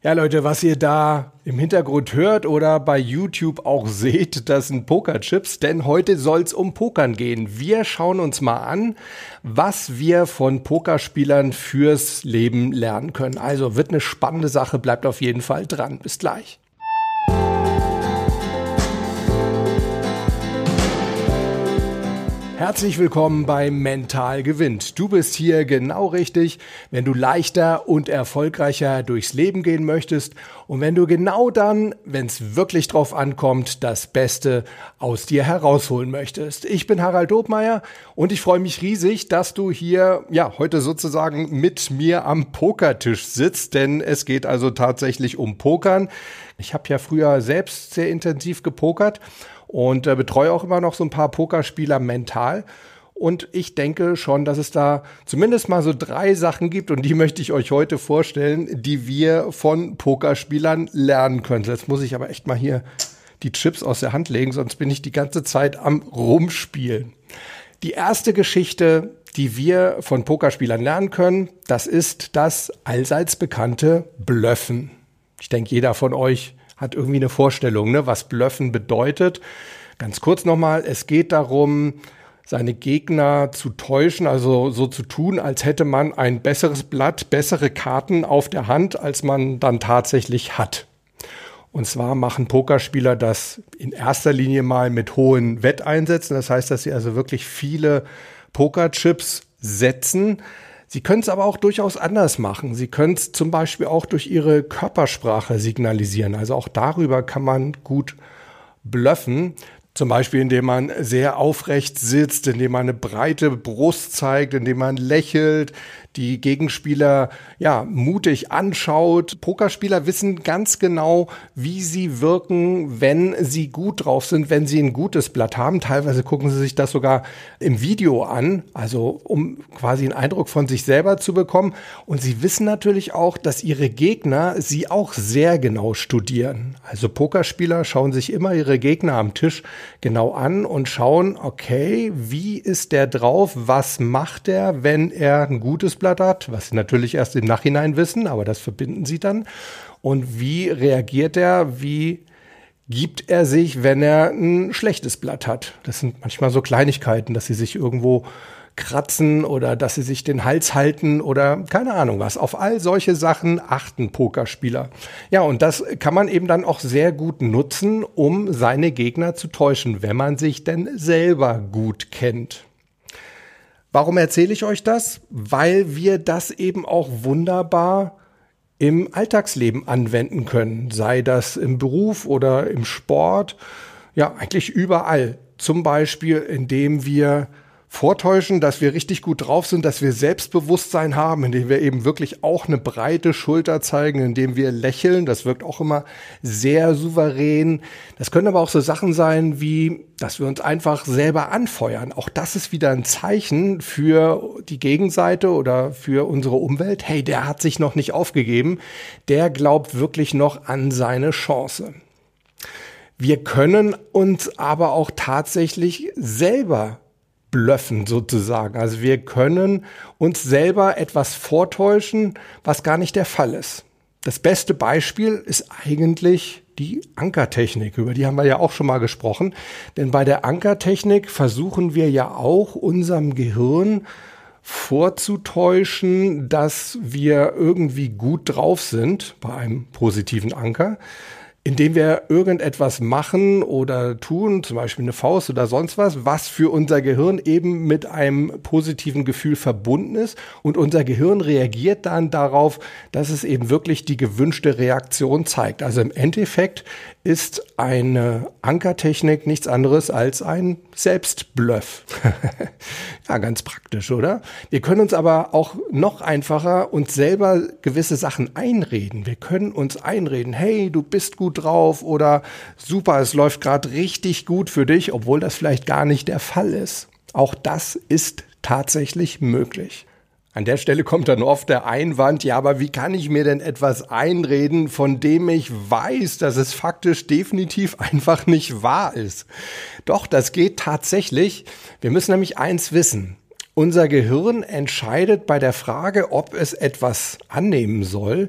Ja, Leute, was ihr da im Hintergrund hört oder bei YouTube auch seht, das sind Pokerchips, denn heute soll's um Pokern gehen. Wir schauen uns mal an, was wir von Pokerspielern fürs Leben lernen können. Also wird eine spannende Sache, bleibt auf jeden Fall dran. Bis gleich. Herzlich willkommen bei Mental gewinnt. Du bist hier genau richtig, wenn du leichter und erfolgreicher durchs Leben gehen möchtest und wenn du genau dann, wenn es wirklich drauf ankommt, das Beste aus dir herausholen möchtest. Ich bin Harald Dobmeier und ich freue mich riesig, dass du hier ja heute sozusagen mit mir am Pokertisch sitzt, denn es geht also tatsächlich um Pokern. Ich habe ja früher selbst sehr intensiv gepokert und äh, betreue auch immer noch so ein paar Pokerspieler mental. Und ich denke schon, dass es da zumindest mal so drei Sachen gibt und die möchte ich euch heute vorstellen, die wir von Pokerspielern lernen können. Jetzt muss ich aber echt mal hier die Chips aus der Hand legen, sonst bin ich die ganze Zeit am Rumspielen. Die erste Geschichte, die wir von Pokerspielern lernen können, das ist das allseits bekannte Blöffen. Ich denke, jeder von euch hat irgendwie eine Vorstellung, ne, was Blöffen bedeutet. Ganz kurz nochmal, es geht darum, seine Gegner zu täuschen, also so zu tun, als hätte man ein besseres Blatt, bessere Karten auf der Hand, als man dann tatsächlich hat. Und zwar machen Pokerspieler das in erster Linie mal mit hohen Wetteinsätzen. Das heißt, dass sie also wirklich viele Pokerchips setzen. Sie können es aber auch durchaus anders machen. Sie können es zum Beispiel auch durch ihre Körpersprache signalisieren. Also auch darüber kann man gut bluffen. Zum Beispiel, indem man sehr aufrecht sitzt, indem man eine breite Brust zeigt, indem man lächelt, die Gegenspieler ja mutig anschaut. Pokerspieler wissen ganz genau, wie sie wirken, wenn sie gut drauf sind, wenn sie ein gutes Blatt haben. Teilweise gucken sie sich das sogar im Video an, also um quasi einen Eindruck von sich selber zu bekommen. Und sie wissen natürlich auch, dass ihre Gegner sie auch sehr genau studieren. Also Pokerspieler schauen sich immer ihre Gegner am Tisch genau an und schauen, okay, wie ist der drauf? Was macht er, wenn er ein gutes Blatt hat, was sie natürlich erst im Nachhinein wissen, aber das verbinden sie dann. Und wie reagiert er? Wie gibt er sich, wenn er ein schlechtes Blatt hat? Das sind manchmal so Kleinigkeiten, dass sie sich irgendwo kratzen oder dass sie sich den Hals halten oder keine Ahnung was. Auf all solche Sachen achten Pokerspieler. Ja, und das kann man eben dann auch sehr gut nutzen, um seine Gegner zu täuschen, wenn man sich denn selber gut kennt. Warum erzähle ich euch das? Weil wir das eben auch wunderbar im Alltagsleben anwenden können, sei das im Beruf oder im Sport, ja eigentlich überall. Zum Beispiel, indem wir vortäuschen, dass wir richtig gut drauf sind, dass wir Selbstbewusstsein haben, indem wir eben wirklich auch eine breite Schulter zeigen, indem wir lächeln. Das wirkt auch immer sehr souverän. Das können aber auch so Sachen sein wie, dass wir uns einfach selber anfeuern. Auch das ist wieder ein Zeichen für die Gegenseite oder für unsere Umwelt. Hey, der hat sich noch nicht aufgegeben. Der glaubt wirklich noch an seine Chance. Wir können uns aber auch tatsächlich selber blöffen sozusagen. Also wir können uns selber etwas vortäuschen, was gar nicht der Fall ist. Das beste Beispiel ist eigentlich die Ankertechnik. Über die haben wir ja auch schon mal gesprochen. Denn bei der Ankertechnik versuchen wir ja auch unserem Gehirn vorzutäuschen, dass wir irgendwie gut drauf sind bei einem positiven Anker indem wir irgendetwas machen oder tun, zum Beispiel eine Faust oder sonst was, was für unser Gehirn eben mit einem positiven Gefühl verbunden ist. Und unser Gehirn reagiert dann darauf, dass es eben wirklich die gewünschte Reaktion zeigt. Also im Endeffekt ist eine Ankertechnik nichts anderes als ein Selbstbluff. ja, ganz praktisch, oder? Wir können uns aber auch noch einfacher uns selber gewisse Sachen einreden. Wir können uns einreden, hey, du bist gut drauf oder super, es läuft gerade richtig gut für dich, obwohl das vielleicht gar nicht der Fall ist. Auch das ist tatsächlich möglich. An der Stelle kommt dann oft der Einwand, ja, aber wie kann ich mir denn etwas einreden, von dem ich weiß, dass es faktisch definitiv einfach nicht wahr ist? Doch, das geht tatsächlich. Wir müssen nämlich eins wissen. Unser Gehirn entscheidet bei der Frage, ob es etwas annehmen soll,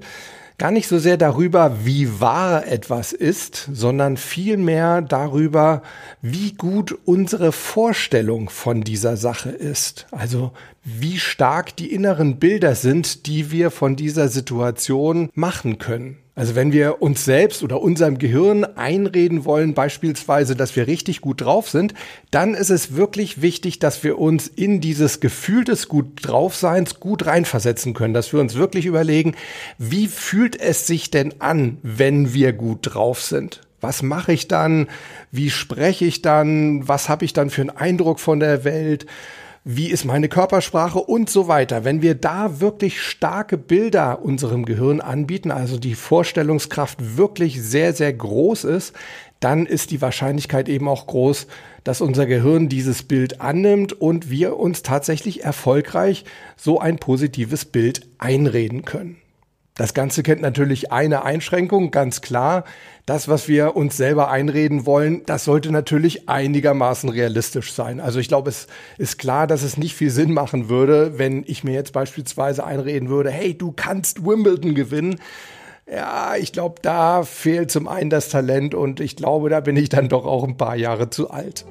gar nicht so sehr darüber, wie wahr etwas ist, sondern vielmehr darüber, wie gut unsere Vorstellung von dieser Sache ist. Also wie stark die inneren Bilder sind, die wir von dieser Situation machen können. Also wenn wir uns selbst oder unserem Gehirn einreden wollen, beispielsweise, dass wir richtig gut drauf sind, dann ist es wirklich wichtig, dass wir uns in dieses Gefühl des gut draufseins gut reinversetzen können, dass wir uns wirklich überlegen, wie fühlt es sich denn an, wenn wir gut drauf sind? Was mache ich dann? Wie spreche ich dann? Was habe ich dann für einen Eindruck von der Welt? Wie ist meine Körpersprache und so weiter. Wenn wir da wirklich starke Bilder unserem Gehirn anbieten, also die Vorstellungskraft wirklich sehr, sehr groß ist, dann ist die Wahrscheinlichkeit eben auch groß, dass unser Gehirn dieses Bild annimmt und wir uns tatsächlich erfolgreich so ein positives Bild einreden können. Das Ganze kennt natürlich eine Einschränkung, ganz klar. Das, was wir uns selber einreden wollen, das sollte natürlich einigermaßen realistisch sein. Also ich glaube, es ist klar, dass es nicht viel Sinn machen würde, wenn ich mir jetzt beispielsweise einreden würde, hey, du kannst Wimbledon gewinnen. Ja, ich glaube, da fehlt zum einen das Talent und ich glaube, da bin ich dann doch auch ein paar Jahre zu alt.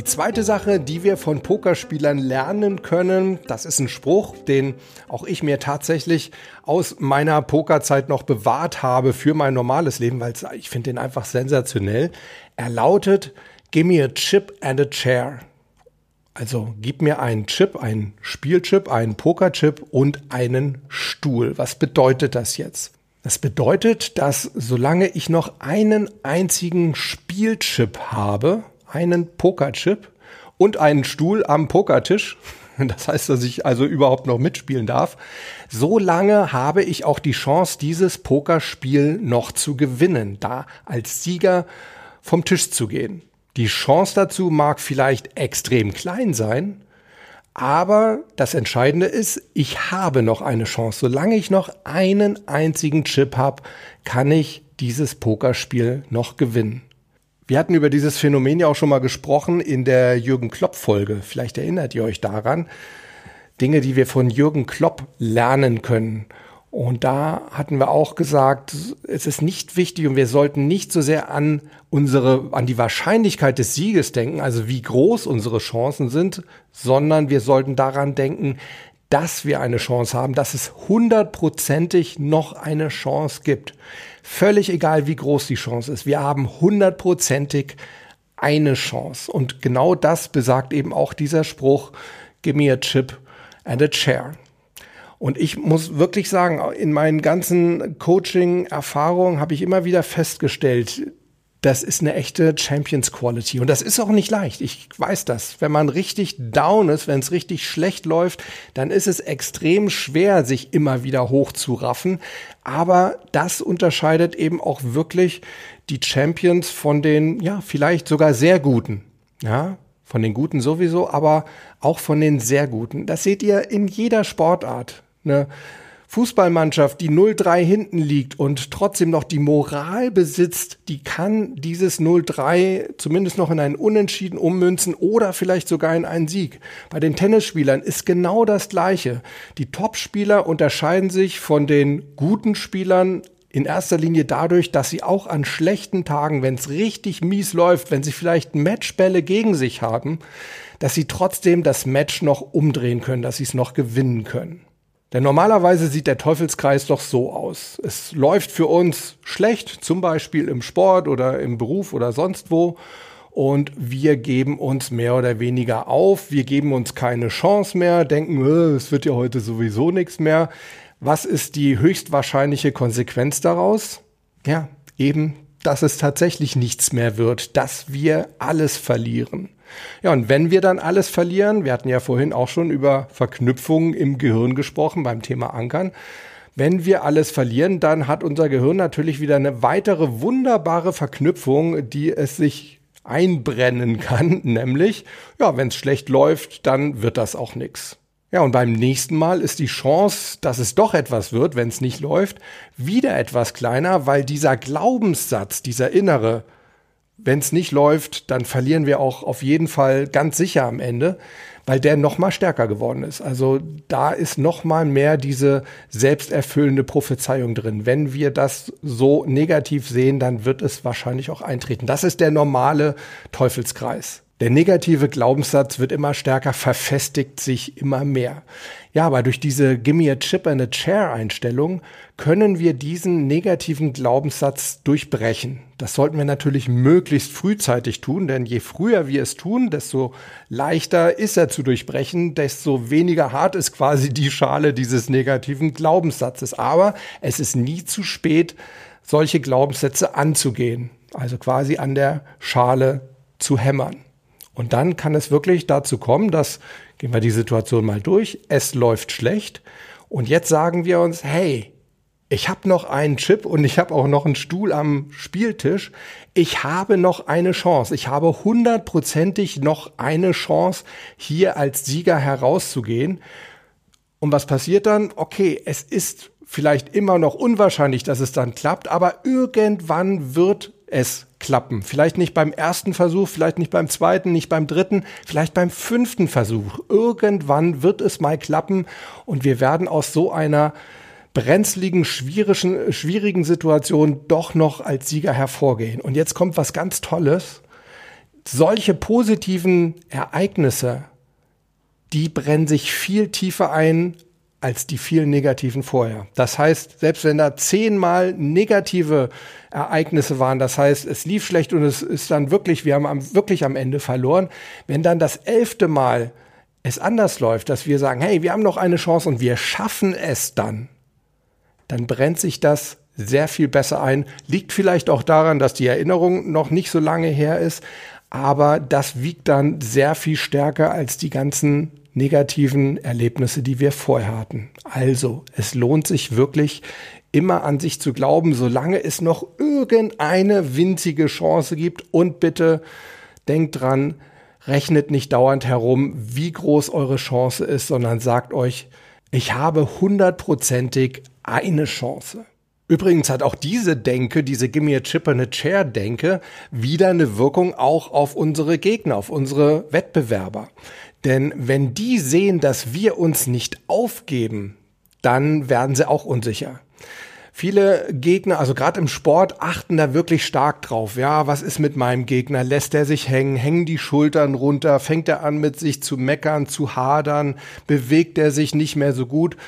Die zweite Sache, die wir von Pokerspielern lernen können, das ist ein Spruch, den auch ich mir tatsächlich aus meiner Pokerzeit noch bewahrt habe für mein normales Leben, weil ich finde den einfach sensationell. Er lautet, Give me a chip and a chair. Also gib mir einen Chip, einen Spielchip, einen Pokerchip und einen Stuhl. Was bedeutet das jetzt? Das bedeutet, dass solange ich noch einen einzigen Spielchip habe, einen Pokerchip und einen Stuhl am Pokertisch. Das heißt, dass ich also überhaupt noch mitspielen darf. So lange habe ich auch die Chance, dieses Pokerspiel noch zu gewinnen, da als Sieger vom Tisch zu gehen. Die Chance dazu mag vielleicht extrem klein sein, aber das Entscheidende ist, ich habe noch eine Chance. Solange ich noch einen einzigen Chip habe, kann ich dieses Pokerspiel noch gewinnen. Wir hatten über dieses Phänomen ja auch schon mal gesprochen in der Jürgen Klopp-Folge. Vielleicht erinnert ihr euch daran. Dinge, die wir von Jürgen Klopp lernen können. Und da hatten wir auch gesagt, es ist nicht wichtig und wir sollten nicht so sehr an unsere, an die Wahrscheinlichkeit des Sieges denken, also wie groß unsere Chancen sind, sondern wir sollten daran denken, dass wir eine Chance haben, dass es hundertprozentig noch eine Chance gibt. Völlig egal, wie groß die Chance ist. Wir haben hundertprozentig eine Chance. Und genau das besagt eben auch dieser Spruch, give me a chip and a chair. Und ich muss wirklich sagen, in meinen ganzen Coaching-Erfahrungen habe ich immer wieder festgestellt, das ist eine echte Champions Quality. Und das ist auch nicht leicht. Ich weiß das. Wenn man richtig down ist, wenn es richtig schlecht läuft, dann ist es extrem schwer, sich immer wieder hochzuraffen. Aber das unterscheidet eben auch wirklich die Champions von den, ja, vielleicht sogar sehr guten. Ja, von den Guten sowieso, aber auch von den sehr Guten. Das seht ihr in jeder Sportart. Ne? Fußballmannschaft, die 0-3 hinten liegt und trotzdem noch die Moral besitzt, die kann dieses 0-3 zumindest noch in einen Unentschieden ummünzen oder vielleicht sogar in einen Sieg. Bei den Tennisspielern ist genau das Gleiche. Die Topspieler unterscheiden sich von den guten Spielern in erster Linie dadurch, dass sie auch an schlechten Tagen, wenn es richtig mies läuft, wenn sie vielleicht Matchbälle gegen sich haben, dass sie trotzdem das Match noch umdrehen können, dass sie es noch gewinnen können. Denn normalerweise sieht der Teufelskreis doch so aus. Es läuft für uns schlecht, zum Beispiel im Sport oder im Beruf oder sonst wo. Und wir geben uns mehr oder weniger auf. Wir geben uns keine Chance mehr, denken, äh, es wird ja heute sowieso nichts mehr. Was ist die höchstwahrscheinliche Konsequenz daraus? Ja, eben, dass es tatsächlich nichts mehr wird, dass wir alles verlieren. Ja, und wenn wir dann alles verlieren, wir hatten ja vorhin auch schon über Verknüpfungen im Gehirn gesprochen beim Thema Ankern. Wenn wir alles verlieren, dann hat unser Gehirn natürlich wieder eine weitere wunderbare Verknüpfung, die es sich einbrennen kann, nämlich, ja, wenn es schlecht läuft, dann wird das auch nichts. Ja, und beim nächsten Mal ist die Chance, dass es doch etwas wird, wenn es nicht läuft, wieder etwas kleiner, weil dieser Glaubenssatz, dieser innere, wenn es nicht läuft, dann verlieren wir auch auf jeden Fall ganz sicher am Ende, weil der noch mal stärker geworden ist. Also da ist noch mal mehr diese selbsterfüllende Prophezeiung drin. Wenn wir das so negativ sehen, dann wird es wahrscheinlich auch eintreten. Das ist der normale Teufelskreis. Der negative Glaubenssatz wird immer stärker, verfestigt sich immer mehr. Ja, aber durch diese Gimme a Chip and a Chair Einstellung können wir diesen negativen Glaubenssatz durchbrechen. Das sollten wir natürlich möglichst frühzeitig tun, denn je früher wir es tun, desto leichter ist er zu durchbrechen, desto weniger hart ist quasi die Schale dieses negativen Glaubenssatzes. Aber es ist nie zu spät, solche Glaubenssätze anzugehen, also quasi an der Schale zu hämmern. Und dann kann es wirklich dazu kommen, dass, gehen wir die Situation mal durch, es läuft schlecht und jetzt sagen wir uns, hey, ich habe noch einen Chip und ich habe auch noch einen Stuhl am Spieltisch. Ich habe noch eine Chance. Ich habe hundertprozentig noch eine Chance, hier als Sieger herauszugehen. Und was passiert dann? Okay, es ist vielleicht immer noch unwahrscheinlich, dass es dann klappt, aber irgendwann wird es klappen. Vielleicht nicht beim ersten Versuch, vielleicht nicht beim zweiten, nicht beim dritten, vielleicht beim fünften Versuch. Irgendwann wird es mal klappen und wir werden aus so einer brenzligen, schwierigen, schwierigen Situation doch noch als Sieger hervorgehen. Und jetzt kommt was ganz Tolles. Solche positiven Ereignisse, die brennen sich viel tiefer ein als die vielen negativen vorher. Das heißt, selbst wenn da zehnmal negative Ereignisse waren, das heißt, es lief schlecht und es ist dann wirklich, wir haben am, wirklich am Ende verloren, wenn dann das elfte Mal es anders läuft, dass wir sagen, hey, wir haben noch eine Chance und wir schaffen es dann, dann brennt sich das sehr viel besser ein. Liegt vielleicht auch daran, dass die Erinnerung noch nicht so lange her ist, aber das wiegt dann sehr viel stärker als die ganzen negativen Erlebnisse, die wir vorher hatten. Also, es lohnt sich wirklich immer an sich zu glauben, solange es noch irgendeine winzige Chance gibt. Und bitte denkt dran, rechnet nicht dauernd herum, wie groß eure Chance ist, sondern sagt euch, ich habe hundertprozentig eine Chance. Übrigens hat auch diese Denke, diese Gimme a Chip and a Chair Denke, wieder eine Wirkung auch auf unsere Gegner, auf unsere Wettbewerber. Denn wenn die sehen, dass wir uns nicht aufgeben, dann werden sie auch unsicher. Viele Gegner, also gerade im Sport, achten da wirklich stark drauf. Ja, was ist mit meinem Gegner? Lässt er sich hängen? Hängen die Schultern runter? Fängt er an, mit sich zu meckern, zu hadern? Bewegt er sich nicht mehr so gut?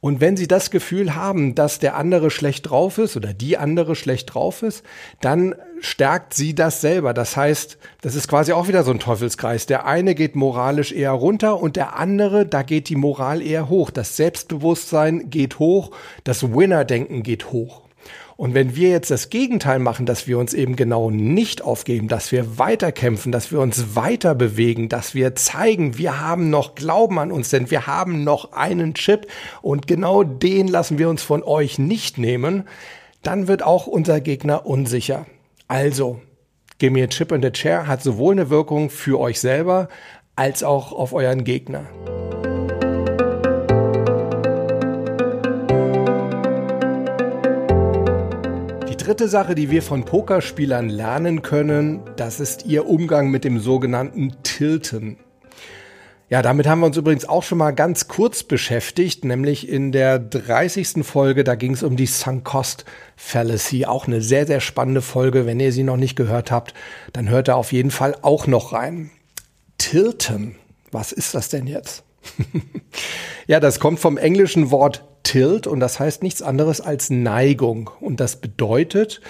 Und wenn Sie das Gefühl haben, dass der andere schlecht drauf ist oder die andere schlecht drauf ist, dann stärkt Sie das selber. Das heißt, das ist quasi auch wieder so ein Teufelskreis. Der eine geht moralisch eher runter und der andere, da geht die Moral eher hoch. Das Selbstbewusstsein geht hoch, das Winner-Denken geht hoch. Und wenn wir jetzt das Gegenteil machen, dass wir uns eben genau nicht aufgeben, dass wir weiterkämpfen, dass wir uns weiter bewegen, dass wir zeigen, wir haben noch Glauben an uns, denn wir haben noch einen Chip und genau den lassen wir uns von euch nicht nehmen, dann wird auch unser Gegner unsicher. Also, Give me a Chip in the Chair hat sowohl eine Wirkung für euch selber als auch auf euren Gegner. dritte Sache, die wir von Pokerspielern lernen können, das ist ihr Umgang mit dem sogenannten Tilten. Ja, damit haben wir uns übrigens auch schon mal ganz kurz beschäftigt, nämlich in der 30. Folge, da ging es um die Sunk Cost Fallacy. Auch eine sehr, sehr spannende Folge. Wenn ihr sie noch nicht gehört habt, dann hört da auf jeden Fall auch noch rein. Tilten, was ist das denn jetzt? ja, das kommt vom englischen Wort Tilt und das heißt nichts anderes als Neigung. Und das bedeutet,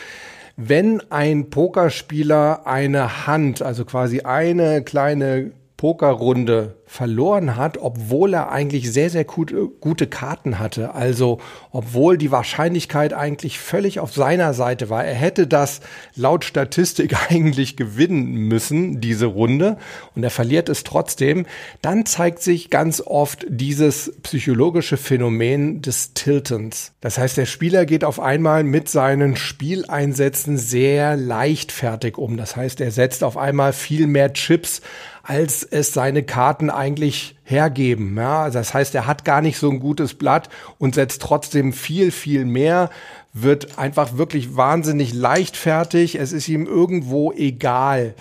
wenn ein Pokerspieler eine Hand, also quasi eine kleine Pokerrunde verloren hat, obwohl er eigentlich sehr, sehr gut, gute Karten hatte. Also obwohl die Wahrscheinlichkeit eigentlich völlig auf seiner Seite war. Er hätte das laut Statistik eigentlich gewinnen müssen, diese Runde, und er verliert es trotzdem. Dann zeigt sich ganz oft dieses psychologische Phänomen des Tiltens. Das heißt, der Spieler geht auf einmal mit seinen Spieleinsätzen sehr leichtfertig um. Das heißt, er setzt auf einmal viel mehr Chips als es seine Karten eigentlich hergeben. Ja, das heißt, er hat gar nicht so ein gutes Blatt und setzt trotzdem viel, viel mehr, wird einfach wirklich wahnsinnig leichtfertig. Es ist ihm irgendwo egal.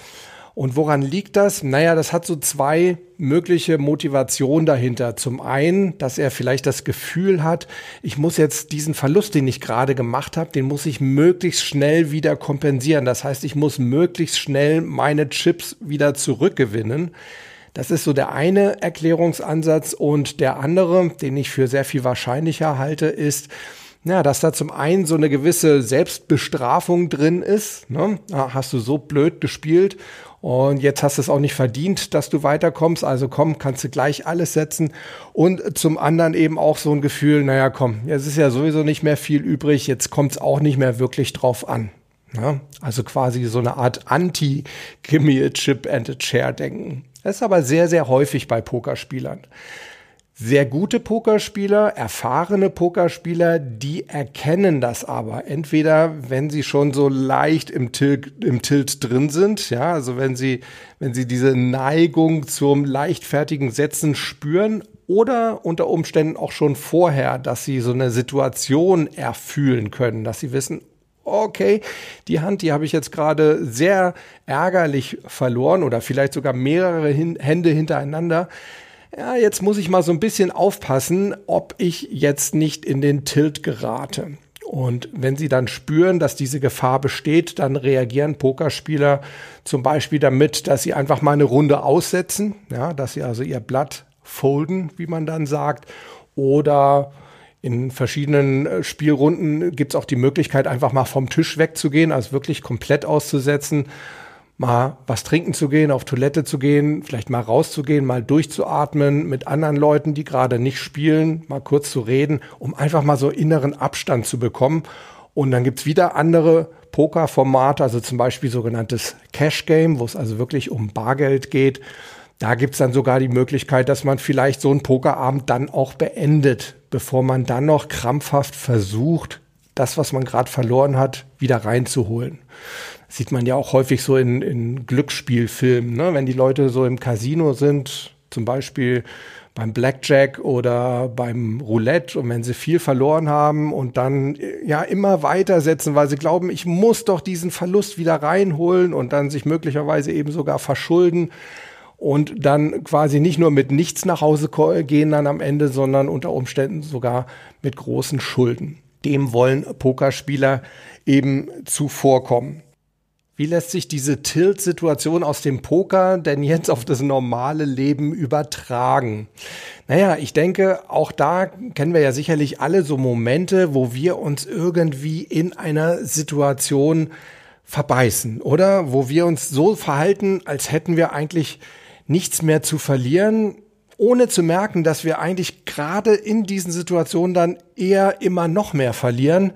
Und woran liegt das? Naja, das hat so zwei mögliche Motivationen dahinter. Zum einen, dass er vielleicht das Gefühl hat, ich muss jetzt diesen Verlust, den ich gerade gemacht habe, den muss ich möglichst schnell wieder kompensieren. Das heißt, ich muss möglichst schnell meine Chips wieder zurückgewinnen. Das ist so der eine Erklärungsansatz. Und der andere, den ich für sehr viel wahrscheinlicher halte, ist, ja, dass da zum einen so eine gewisse Selbstbestrafung drin ist. Ne? Hast du so blöd gespielt und jetzt hast du es auch nicht verdient, dass du weiterkommst. Also komm, kannst du gleich alles setzen. Und zum anderen eben auch so ein Gefühl, naja, komm, jetzt ist ja sowieso nicht mehr viel übrig. Jetzt kommt es auch nicht mehr wirklich drauf an. Ja? Also quasi so eine Art Anti-Gimme a Chip and a Chair denken. Das ist aber sehr, sehr häufig bei Pokerspielern. Sehr gute Pokerspieler, erfahrene Pokerspieler, die erkennen das aber. Entweder, wenn sie schon so leicht im Tilt, im Tilt drin sind, ja, also wenn sie, wenn sie diese Neigung zum leichtfertigen Setzen spüren oder unter Umständen auch schon vorher, dass sie so eine Situation erfühlen können, dass sie wissen, okay, die Hand, die habe ich jetzt gerade sehr ärgerlich verloren oder vielleicht sogar mehrere Hände hintereinander ja, jetzt muss ich mal so ein bisschen aufpassen, ob ich jetzt nicht in den Tilt gerate. Und wenn sie dann spüren, dass diese Gefahr besteht, dann reagieren Pokerspieler zum Beispiel damit, dass sie einfach mal eine Runde aussetzen, ja, dass sie also ihr Blatt folden, wie man dann sagt, oder in verschiedenen äh, Spielrunden gibt es auch die Möglichkeit, einfach mal vom Tisch wegzugehen, also wirklich komplett auszusetzen mal was trinken zu gehen, auf Toilette zu gehen, vielleicht mal rauszugehen, mal durchzuatmen, mit anderen Leuten, die gerade nicht spielen, mal kurz zu reden, um einfach mal so inneren Abstand zu bekommen. Und dann gibt's wieder andere Poker-Formate, also zum Beispiel sogenanntes Cash Game, wo es also wirklich um Bargeld geht. Da gibt's dann sogar die Möglichkeit, dass man vielleicht so einen Pokerabend dann auch beendet, bevor man dann noch krampfhaft versucht, das, was man gerade verloren hat, wieder reinzuholen sieht man ja auch häufig so in, in Glücksspielfilmen, ne? wenn die Leute so im Casino sind, zum Beispiel beim Blackjack oder beim Roulette und wenn sie viel verloren haben und dann ja immer weitersetzen, weil sie glauben, ich muss doch diesen Verlust wieder reinholen und dann sich möglicherweise eben sogar verschulden und dann quasi nicht nur mit nichts nach Hause gehen dann am Ende, sondern unter Umständen sogar mit großen Schulden. Dem wollen Pokerspieler eben zuvorkommen. Wie lässt sich diese Tilt-Situation aus dem Poker denn jetzt auf das normale Leben übertragen? Naja, ich denke, auch da kennen wir ja sicherlich alle so Momente, wo wir uns irgendwie in einer Situation verbeißen, oder? Wo wir uns so verhalten, als hätten wir eigentlich nichts mehr zu verlieren, ohne zu merken, dass wir eigentlich gerade in diesen Situationen dann eher immer noch mehr verlieren.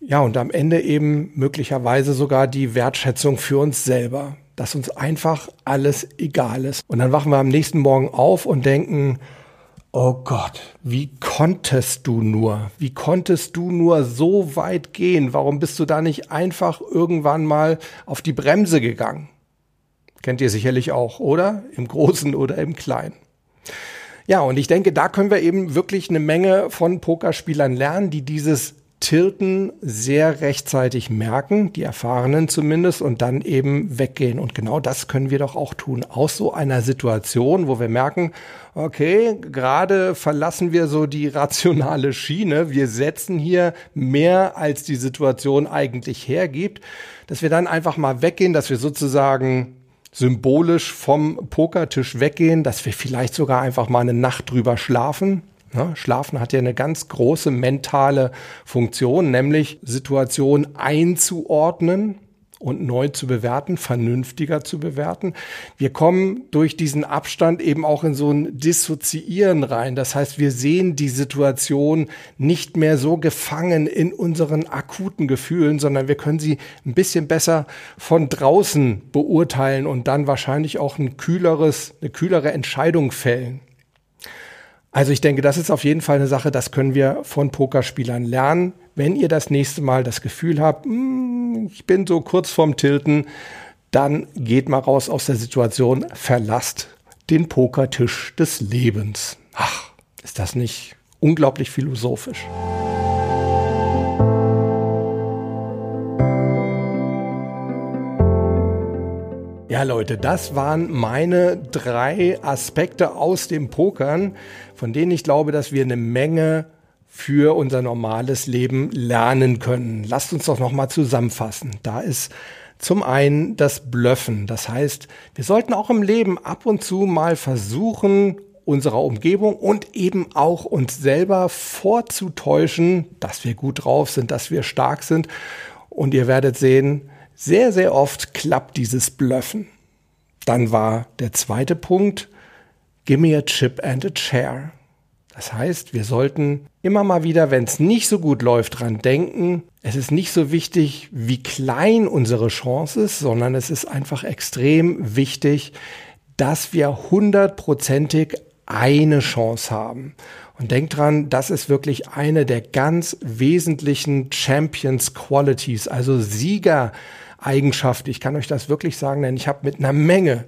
Ja, und am Ende eben möglicherweise sogar die Wertschätzung für uns selber, dass uns einfach alles egal ist. Und dann wachen wir am nächsten Morgen auf und denken, oh Gott, wie konntest du nur? Wie konntest du nur so weit gehen? Warum bist du da nicht einfach irgendwann mal auf die Bremse gegangen? Kennt ihr sicherlich auch, oder? Im Großen oder im Kleinen. Ja, und ich denke, da können wir eben wirklich eine Menge von Pokerspielern lernen, die dieses Tilten sehr rechtzeitig merken, die Erfahrenen zumindest, und dann eben weggehen. Und genau das können wir doch auch tun. Aus so einer Situation, wo wir merken, okay, gerade verlassen wir so die rationale Schiene. Wir setzen hier mehr, als die Situation eigentlich hergibt, dass wir dann einfach mal weggehen, dass wir sozusagen symbolisch vom Pokertisch weggehen, dass wir vielleicht sogar einfach mal eine Nacht drüber schlafen, Ne? Schlafen hat ja eine ganz große mentale Funktion, nämlich Situationen einzuordnen und neu zu bewerten, vernünftiger zu bewerten. Wir kommen durch diesen Abstand eben auch in so ein Dissoziieren rein. Das heißt, wir sehen die Situation nicht mehr so gefangen in unseren akuten Gefühlen, sondern wir können sie ein bisschen besser von draußen beurteilen und dann wahrscheinlich auch ein kühleres, eine kühlere Entscheidung fällen. Also ich denke, das ist auf jeden Fall eine Sache, das können wir von Pokerspielern lernen. Wenn ihr das nächste Mal das Gefühl habt, hm, ich bin so kurz vorm Tilten, dann geht mal raus aus der Situation, verlasst den Pokertisch des Lebens. Ach, ist das nicht unglaublich philosophisch? Ja, Leute, das waren meine drei Aspekte aus dem Pokern, von denen ich glaube, dass wir eine Menge für unser normales Leben lernen können. Lasst uns doch nochmal zusammenfassen. Da ist zum einen das Blöffen. Das heißt, wir sollten auch im Leben ab und zu mal versuchen, unserer Umgebung und eben auch uns selber vorzutäuschen, dass wir gut drauf sind, dass wir stark sind. Und ihr werdet sehen, sehr, sehr oft klappt dieses Blöffen. Dann war der zweite Punkt, give me a chip and a chair. Das heißt, wir sollten immer mal wieder, wenn es nicht so gut läuft, dran denken, es ist nicht so wichtig, wie klein unsere Chance ist, sondern es ist einfach extrem wichtig, dass wir hundertprozentig eine Chance haben. Und denkt dran, das ist wirklich eine der ganz wesentlichen Champions Qualities, also Sieger Eigenschaft. Ich kann euch das wirklich sagen, denn ich habe mit einer Menge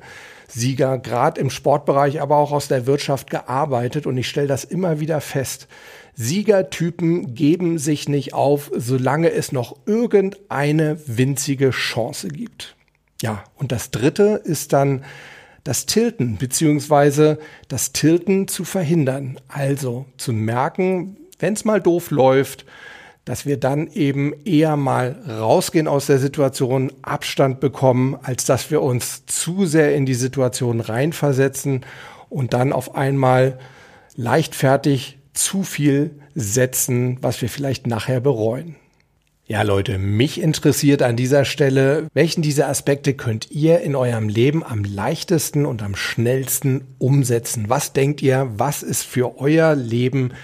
Sieger, gerade im Sportbereich, aber auch aus der Wirtschaft gearbeitet und ich stelle das immer wieder fest. Siegertypen geben sich nicht auf, solange es noch irgendeine winzige Chance gibt. Ja, und das dritte ist dann das Tilten, beziehungsweise das Tilten zu verhindern. Also zu merken, wenn es mal doof läuft, dass wir dann eben eher mal rausgehen aus der Situation, Abstand bekommen, als dass wir uns zu sehr in die Situation reinversetzen und dann auf einmal leichtfertig zu viel setzen, was wir vielleicht nachher bereuen. Ja, Leute, mich interessiert an dieser Stelle, welchen dieser Aspekte könnt ihr in eurem Leben am leichtesten und am schnellsten umsetzen? Was denkt ihr, was ist für euer Leben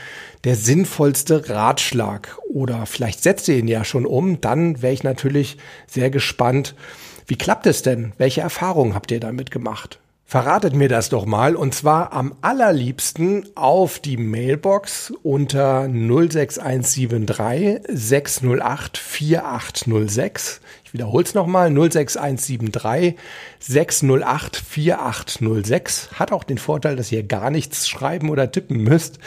der sinnvollste Ratschlag? Oder vielleicht setzt ihr ihn ja schon um, dann wäre ich natürlich sehr gespannt. Wie klappt es denn? Welche Erfahrungen habt ihr damit gemacht? Verratet mir das doch mal und zwar am allerliebsten auf die Mailbox unter 06173 608 4806. Ich wiederhole es nochmal 06173 608 4806. Hat auch den Vorteil, dass ihr gar nichts schreiben oder tippen müsst.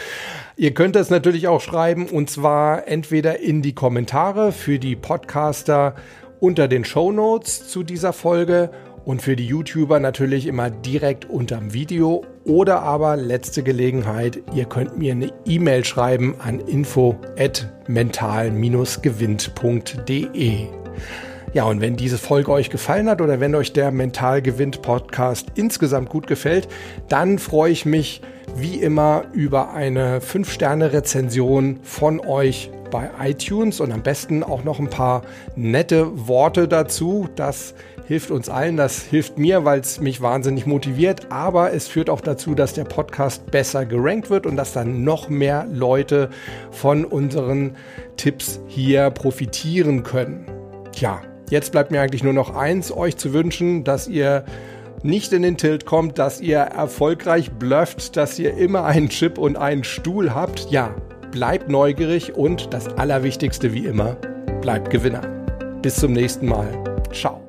Ihr könnt das natürlich auch schreiben und zwar entweder in die Kommentare für die Podcaster unter den Show Notes zu dieser Folge und für die YouTuber natürlich immer direkt unterm Video oder aber letzte Gelegenheit, ihr könnt mir eine E-Mail schreiben an info@mental-gewinnt.de. Ja, und wenn diese Folge euch gefallen hat oder wenn euch der Mental Gewinnt Podcast insgesamt gut gefällt, dann freue ich mich wie immer über eine 5-Sterne-Rezension von euch bei iTunes und am besten auch noch ein paar nette Worte dazu. Das hilft uns allen, das hilft mir, weil es mich wahnsinnig motiviert, aber es führt auch dazu, dass der Podcast besser gerankt wird und dass dann noch mehr Leute von unseren Tipps hier profitieren können. Tja, jetzt bleibt mir eigentlich nur noch eins, euch zu wünschen, dass ihr nicht in den Tilt kommt, dass ihr erfolgreich blufft, dass ihr immer einen Chip und einen Stuhl habt. Ja, bleibt neugierig und das Allerwichtigste wie immer, bleibt Gewinner. Bis zum nächsten Mal. Ciao.